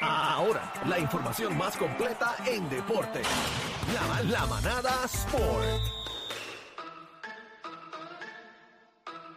Ahora, la información más completa en deporte. La, la manada Sport.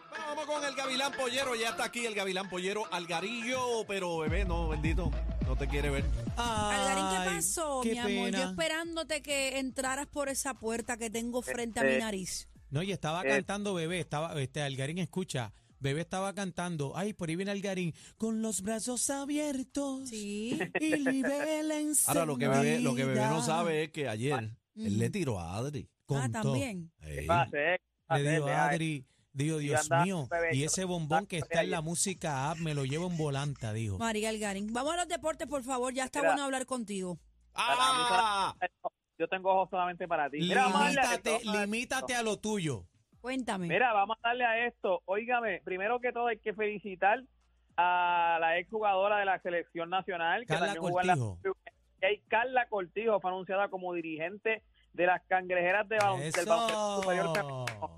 Vamos con el Gavilán Pollero, ya está aquí el Gavilán Pollero Algarillo, pero bebé, no, bendito, no te quiere ver. Algarín, ¿qué pasó, qué mi amor? pena. Yo esperándote que entraras por esa puerta que tengo frente a Este, mi nariz. No, y estaba Eh. cantando bebé, estaba, este, Algarín escucha, bebé estaba cantando, ay, por ahí viene Algarín, con los brazos abiertos Sí. y vela Ahora lo que bebé, lo que bebé no sabe es que ayer él le tiró a Adri. Ah, también. Ey. ¿Qué pasa, eh? ¿Qué Le digo, eh? Adri, digo, Dios mío, y ese bombón que está en la música app me lo llevo en volanta, dijo. María Algarín. Vamos a los deportes, por favor. Ya está Mira. bueno hablar contigo. ¡Ah! Yo tengo ojos solamente para ti. Mira, a a Limítate, a a limítate a lo tuyo. Cuéntame. Mira, vamos a darle a esto. Óigame, primero que todo hay que felicitar a la exjugadora de la selección nacional, que Carla jugó la Cortijo. y Carla Cortijo fue anunciada como dirigente de las cangrejeras de balon- del baloncesto superior femenino.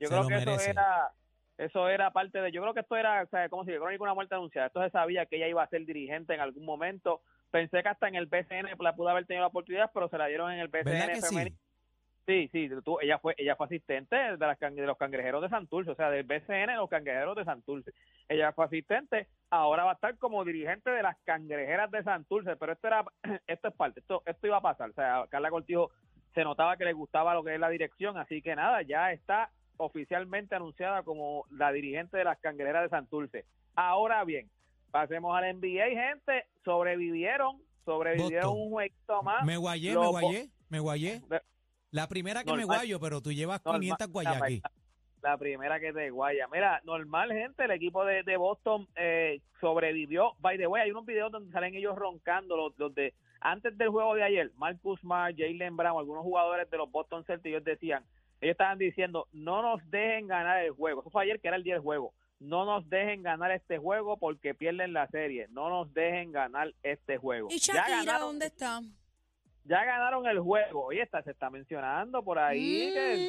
Yo Se creo que eso era eso era parte de, yo creo que esto era, o sea, como si crónica una muerte anunciada. Esto se sabía que ella iba a ser dirigente en algún momento. Pensé que hasta en el BCN la pudo haber tenido la oportunidad, pero se la dieron en el ¿Verdad BCN que sí? Sí, sí, tú- ella fue ella fue asistente de, las de los cangrejeros de Santurce, o sea, del BCN de los cangrejeros de Santurce. Ella fue asistente, ahora va a estar como dirigente de las cangrejeras de Santurce, pero esto era esto es parte, esto esto iba a pasar, o sea, Carla Cortijo se notaba que le gustaba lo que es la dirección, así que nada, ya está oficialmente anunciada como la dirigente de las cangrejeras de Santurce. Ahora bien, pasemos al NBA, gente, sobrevivieron, sobrevivieron Boston. un jueguito más. Me guayé, Los me guayé, me guayé. La primera que me guayo, pero tú llevas Normal. 500 guayas aquí. La primera que te guaya. Mira, normal, gente, el equipo de, de Boston eh, sobrevivió. By the way, hay unos videos donde salen ellos roncando, los, los de antes del juego de ayer. Marcus Smart, Jalen Brown, algunos jugadores de los Boston Celtics, ellos decían, ellos estaban diciendo, no nos dejen ganar el juego. Eso fue ayer que era el día del juego. No nos dejen ganar este juego porque pierden la serie. No nos dejen ganar este juego. ¿Y Ya Shakira ganaron- dónde está? Ya ganaron el juego. Oye, está, se está mencionando por ahí que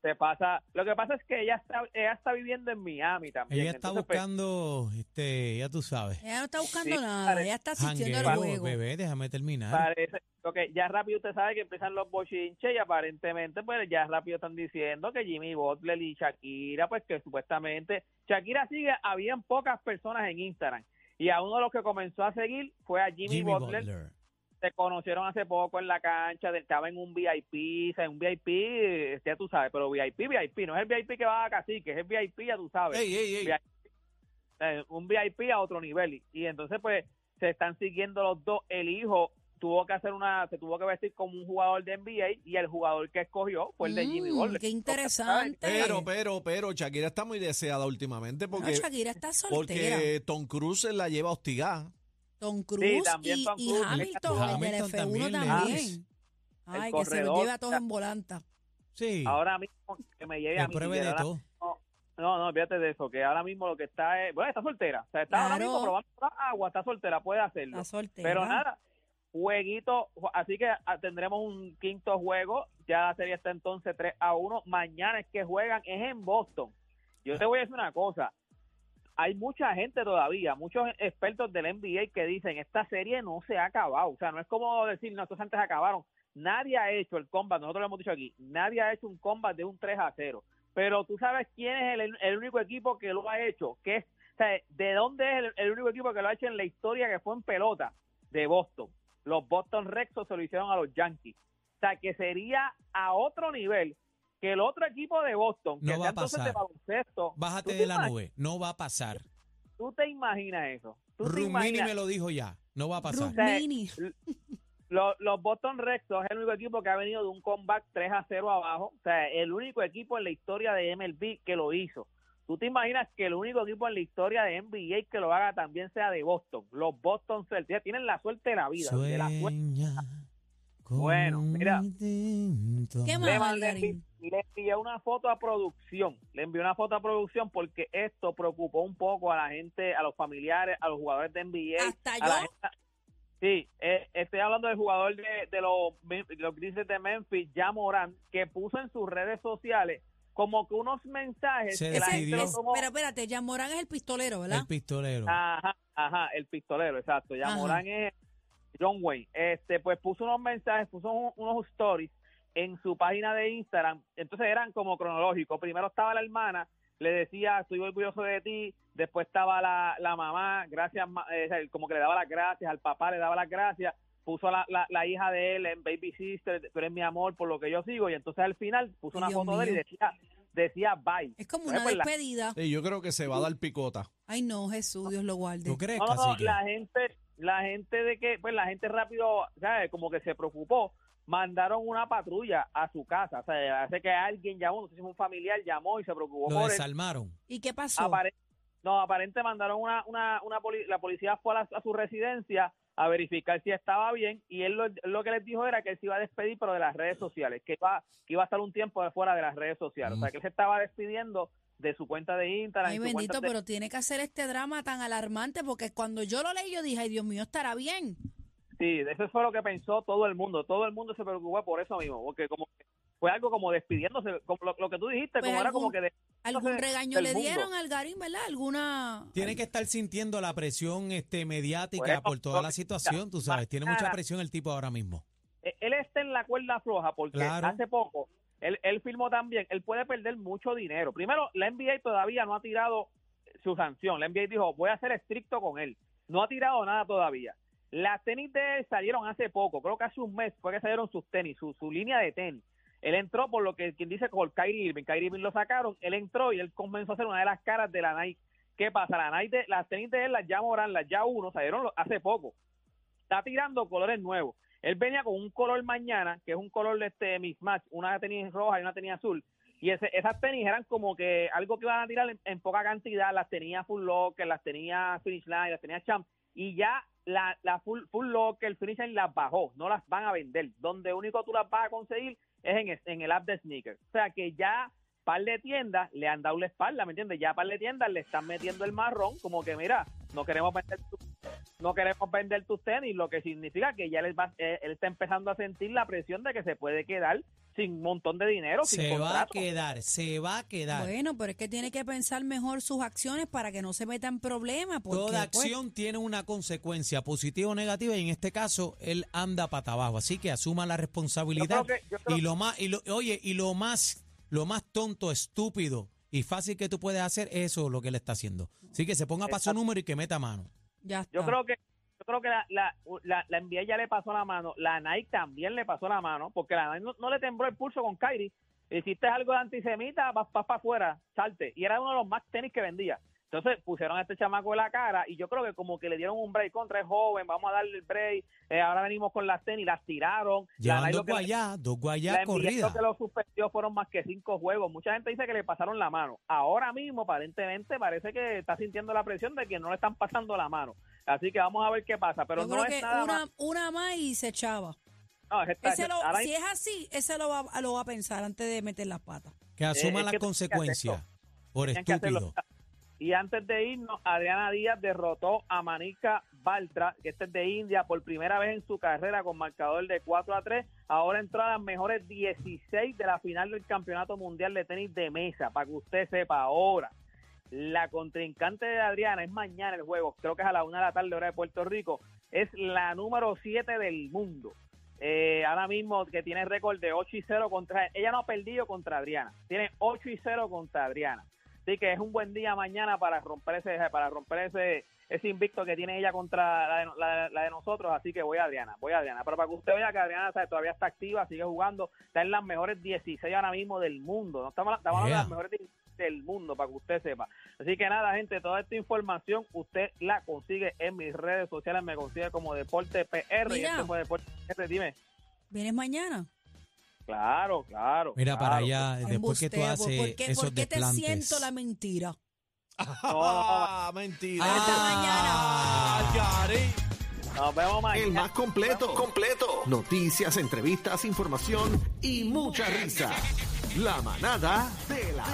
se pasa. Lo que pasa es que ella está, ella está viviendo en Miami también. Ella está Entonces, pues, buscando, este, ya tú sabes. Ella no está buscando Sí, nada. pare- Ella está asistiendo al juego. bebé, déjame terminar. parece que ya rápido usted sabe que empiezan los bochinches y aparentemente pues ya rápido están diciendo que Jimmy Butler y Shakira pues que supuestamente Shakira sigue habían pocas personas en Instagram y a uno de los que comenzó a seguir fue a Jimmy, Jimmy Butler, Butler. Se conocieron hace poco en la cancha, de- estaba en un VIP, o sea, un VIP, eh, ya tú sabes, pero VIP, VIP, no es el VIP que va a cacique, es el VIP, ya tú sabes, Ey, ey, ey. eh, un VIP a otro nivel. Y, y entonces, pues, se están siguiendo los dos. El hijo tuvo que hacer una, se tuvo que vestir como un jugador de NBA y el jugador que escogió fue el de Jimmy Mm, Butler. Qué interesante. Pero, pero, pero, Shakira está muy deseada últimamente No, porque, Shakira está soltera. porque Tom Cruise la lleva a hostigar. Tom Cruise también y, Tom y Cruise. Hamilton, el Hamilton del F1 también también. Ay, El que se los corredor, lleve a todos en volanta. Sí, Ahora mismo que me llegue a mí. pruebe de ahora todo. mismo- no, no, fíjate de eso, que ahora mismo lo que está es, bueno, está soltera. O sea, está ahora Claro. mismo probando agua, está soltera, puede hacerlo. La soltera. Pero nada, jueguito, ju- así que ah, tendremos un quinto juego, ya la serie está entonces 3 a 1, mañana es que juegan, es en Boston. Yo te voy a decir una cosa, hay mucha gente todavía, muchos expertos del NBA que dicen, esta serie no se ha acabado, o sea, no es como decir, no, estos antes acabaron, nadie ha hecho el combat, nosotros lo hemos dicho aquí, nadie ha hecho un combat de un 3 a 0, pero tú sabes quién es el, el único equipo que lo ha hecho, que es, o sea, de dónde es el, el único equipo que lo ha hecho en la historia que fue en pelota, de Boston. Los Boston Red Sox se lo hicieron a los Yankees. O sea, que sería a otro nivel que el otro equipo de Boston, No que va sea a entonces pasar. de baloncesto. Bájate ¿tú de la nube, no va a pasar. ¿Tú te imaginas eso? ¿Tú te Rumini imaginas? me lo dijo ya, no va a pasar. Rumini. Los, los Boston Red Sox es el único equipo que ha venido de un comeback 3 a 0 abajo. O sea, el único equipo en la historia de MLB que lo hizo. ¿Tú te imaginas que el único equipo en la historia de NBA que lo haga también sea de Boston? Los Boston Celtics tienen la suerte de la vida. de la suerte. Bueno, mira. ¿Qué Le, más, Algarín? le envié una foto a producción. Le envié una foto a producción porque esto preocupó un poco a la gente, a los familiares, a los jugadores de NBA. ¿Hasta a yo? la gente- Sí, eh, estoy hablando del jugador de, de los, de los Grizzlies de Memphis, ya Morán, que puso en sus redes sociales como que unos mensajes Se que la gente es- tomó- pero espérate, Jan Morán es el pistolero, ¿verdad? El pistolero. Ajá, Ajá, el pistolero, exacto. Ya. Morán es John Wayne. Este, pues puso unos mensajes, puso un- unos stories en su página de Instagram. Entonces eran como cronológicos. Primero estaba la hermana, le decía, estoy orgulloso de ti. Después estaba la, la mamá, gracias, ma- eh, como que le daba las gracias, al papá le daba las gracias. Puso la, la, la hija de él en Baby Sister, tú eres mi amor por lo que yo sigo. Y entonces al final puso una Dios foto de él y decía, decía bye. Es como Pues, una pues, despedida. Sí, yo creo que se va a dar picota. Ay, no, Jesús, Dios lo guarde. ¿Tú crees, No, no, no, la gente, la gente de que, pues la gente rápido, ¿sabes? Como que se preocupó, mandaron una patrulla a su casa, o sea, hace que alguien llamó, no sé si un familiar, llamó y se preocupó Lo por él. desarmaron. ¿Y qué pasó? Apare- no, aparente mandaron una, una, una poli- la policía fue a, la- a su residencia a verificar si estaba bien y él lo, lo que les dijo era que él se iba a despedir pero de las redes sociales, que iba, que iba a estar un tiempo de fuera de las redes sociales, o sea que él se estaba despidiendo de su cuenta de Instagram. Ay, su bendito, cuenta de- pero tiene que hacer este drama tan alarmante porque cuando yo lo leí yo dije, ay, Dios mío, estará bien. Sí, eso fue lo que pensó todo el mundo. Todo el mundo se preocupó por eso mismo, porque como que fue algo como despidiéndose, como lo, lo que tú dijiste, Pues como era algún- como que de- ¿Algún regaño le mundo. dieron al Garín, verdad? ¿Alguna...? Tiene que estar sintiendo la presión este mediática Bueno, por toda la situación, tú sabes. Tiene mucha presión el tipo ahora mismo. él está en la cuerda floja porque Claro. hace poco él, él firmó también, él puede perder mucho dinero. Primero, la NBA todavía no ha tirado su sanción. La NBA dijo, voy a ser estricto con él. No ha tirado nada todavía. Las tenis de él salieron hace poco, creo que hace un mes fue que salieron sus tenis, su, línea de tenis. Él entró por lo que quien dice por Kyrie Irving. Kyrie Irving lo sacaron, él entró y él comenzó a hacer una de las caras de la Nike. ¿Qué pasa? La Nike de, las tenis de él, las ya Morán, las ya uno, salieron hace poco. Está tirando colores nuevos. Él venía con un color mañana, que es un color de este mismatch, una tenis roja y una tenis azul. Y ese, esas tenis eran como que algo que iban a tirar en, poca cantidad. Las tenía Full Locker, las tenía Finish Line, las tenía Champ. Y ya la, Full, full Locker, Finish Line las bajó. No las van a vender. Donde único tú las vas a conseguir es en, en el app de Sneakers. O sea que ya par de tiendas le han dado la espalda, ¿me entiendes? Ya par de tiendas le están metiendo el marrón, como que mira, no queremos vender tu- no queremos vender tus tenis, lo que significa que ya él, va, eh, él está empezando a sentir la presión de que se puede quedar sin un montón de dinero, sin Se va a quedar, se va a quedar. Bueno, pero es que tiene que pensar mejor sus acciones para que no se meta en problemas. porque, Toda pues, acción tiene una consecuencia positiva o negativa y en este caso él anda para abajo, así que asuma la responsabilidad Yo creo que- yo creo- y lo más y lo, oye y lo más lo más tonto, estúpido y fácil que tú puedes hacer eso es lo que él está haciendo. Así que se ponga para su número y que meta mano. Ya está. Yo creo que yo creo que la, la, la, la NBA ya le pasó la mano, la Nike también le pasó la mano, porque la Nike no, no le tembló el pulso con Kyrie. Hiciste algo de antisemita, vas, vas para afuera, salte. Y era uno de los más tenis que vendía. Entonces pusieron a este chamaco en la cara y yo creo que como que le dieron un break contra el joven, vamos a darle el break, eh, ahora venimos con las tenis, las tiraron. La Llevan Nike dos guayá, dos la guayá corridas. lo que lo suspendió fueron más que cinco juegos. Mucha gente dice que le pasaron la mano. Ahora mismo, aparentemente, parece que está sintiendo la presión de que no le están pasando la mano. Así que vamos a ver qué pasa. Pero Yo no creo es que nada una, más. una más y se echaba. No, es esta- Ese lo- ahora si es así, ese lo va, lo va a pensar antes de meter las patas. Que asuma es las que consecuencias por estúpido. Y antes de irnos, Adriana Díaz derrotó a Manika Baltra, que este es de India, por primera vez en su carrera con marcador de 4 a 3. Ahora entró a las mejores 16 de la final del Campeonato Mundial de Tenis de Mesa, para que usted sepa ahora. La contrincante de Adriana es mañana el juego, creo que es a la una de la tarde hora de Puerto Rico. Es la número 7 del mundo. Eh, ahora mismo que tiene récord de 8 y 0 contra... Ella no ha perdido contra Adriana, tiene 8 y 0 contra Adriana. Así que es un buen día mañana para romper ese para romper ese ese invicto que tiene ella contra la de, la- la de nosotros. Así que voy a Adriana, voy a Adriana. Pero para que usted vea que Adriana ¿sabe? todavía está activa, sigue jugando, está en las mejores 16 ahora mismo del mundo. No estamos, estamos hablando de Yeah. las mejores 16 del mundo, para que usted sepa. Así que nada, gente, toda esta información usted la consigue en mis redes sociales, me consigue como Deporte PR. Y Mira. este fue Deporte PR, dime. ¿Vienes mañana? Claro, claro. Mira para claro. allá, después que tú haces ¿por qué, esos por qué te desplantes. siento la mentira? Ah, mentira. Ah. Algarín. Nos vemos mañana. El más completo. Completo. Noticias, entrevistas, información y mucha risa. La manada de la.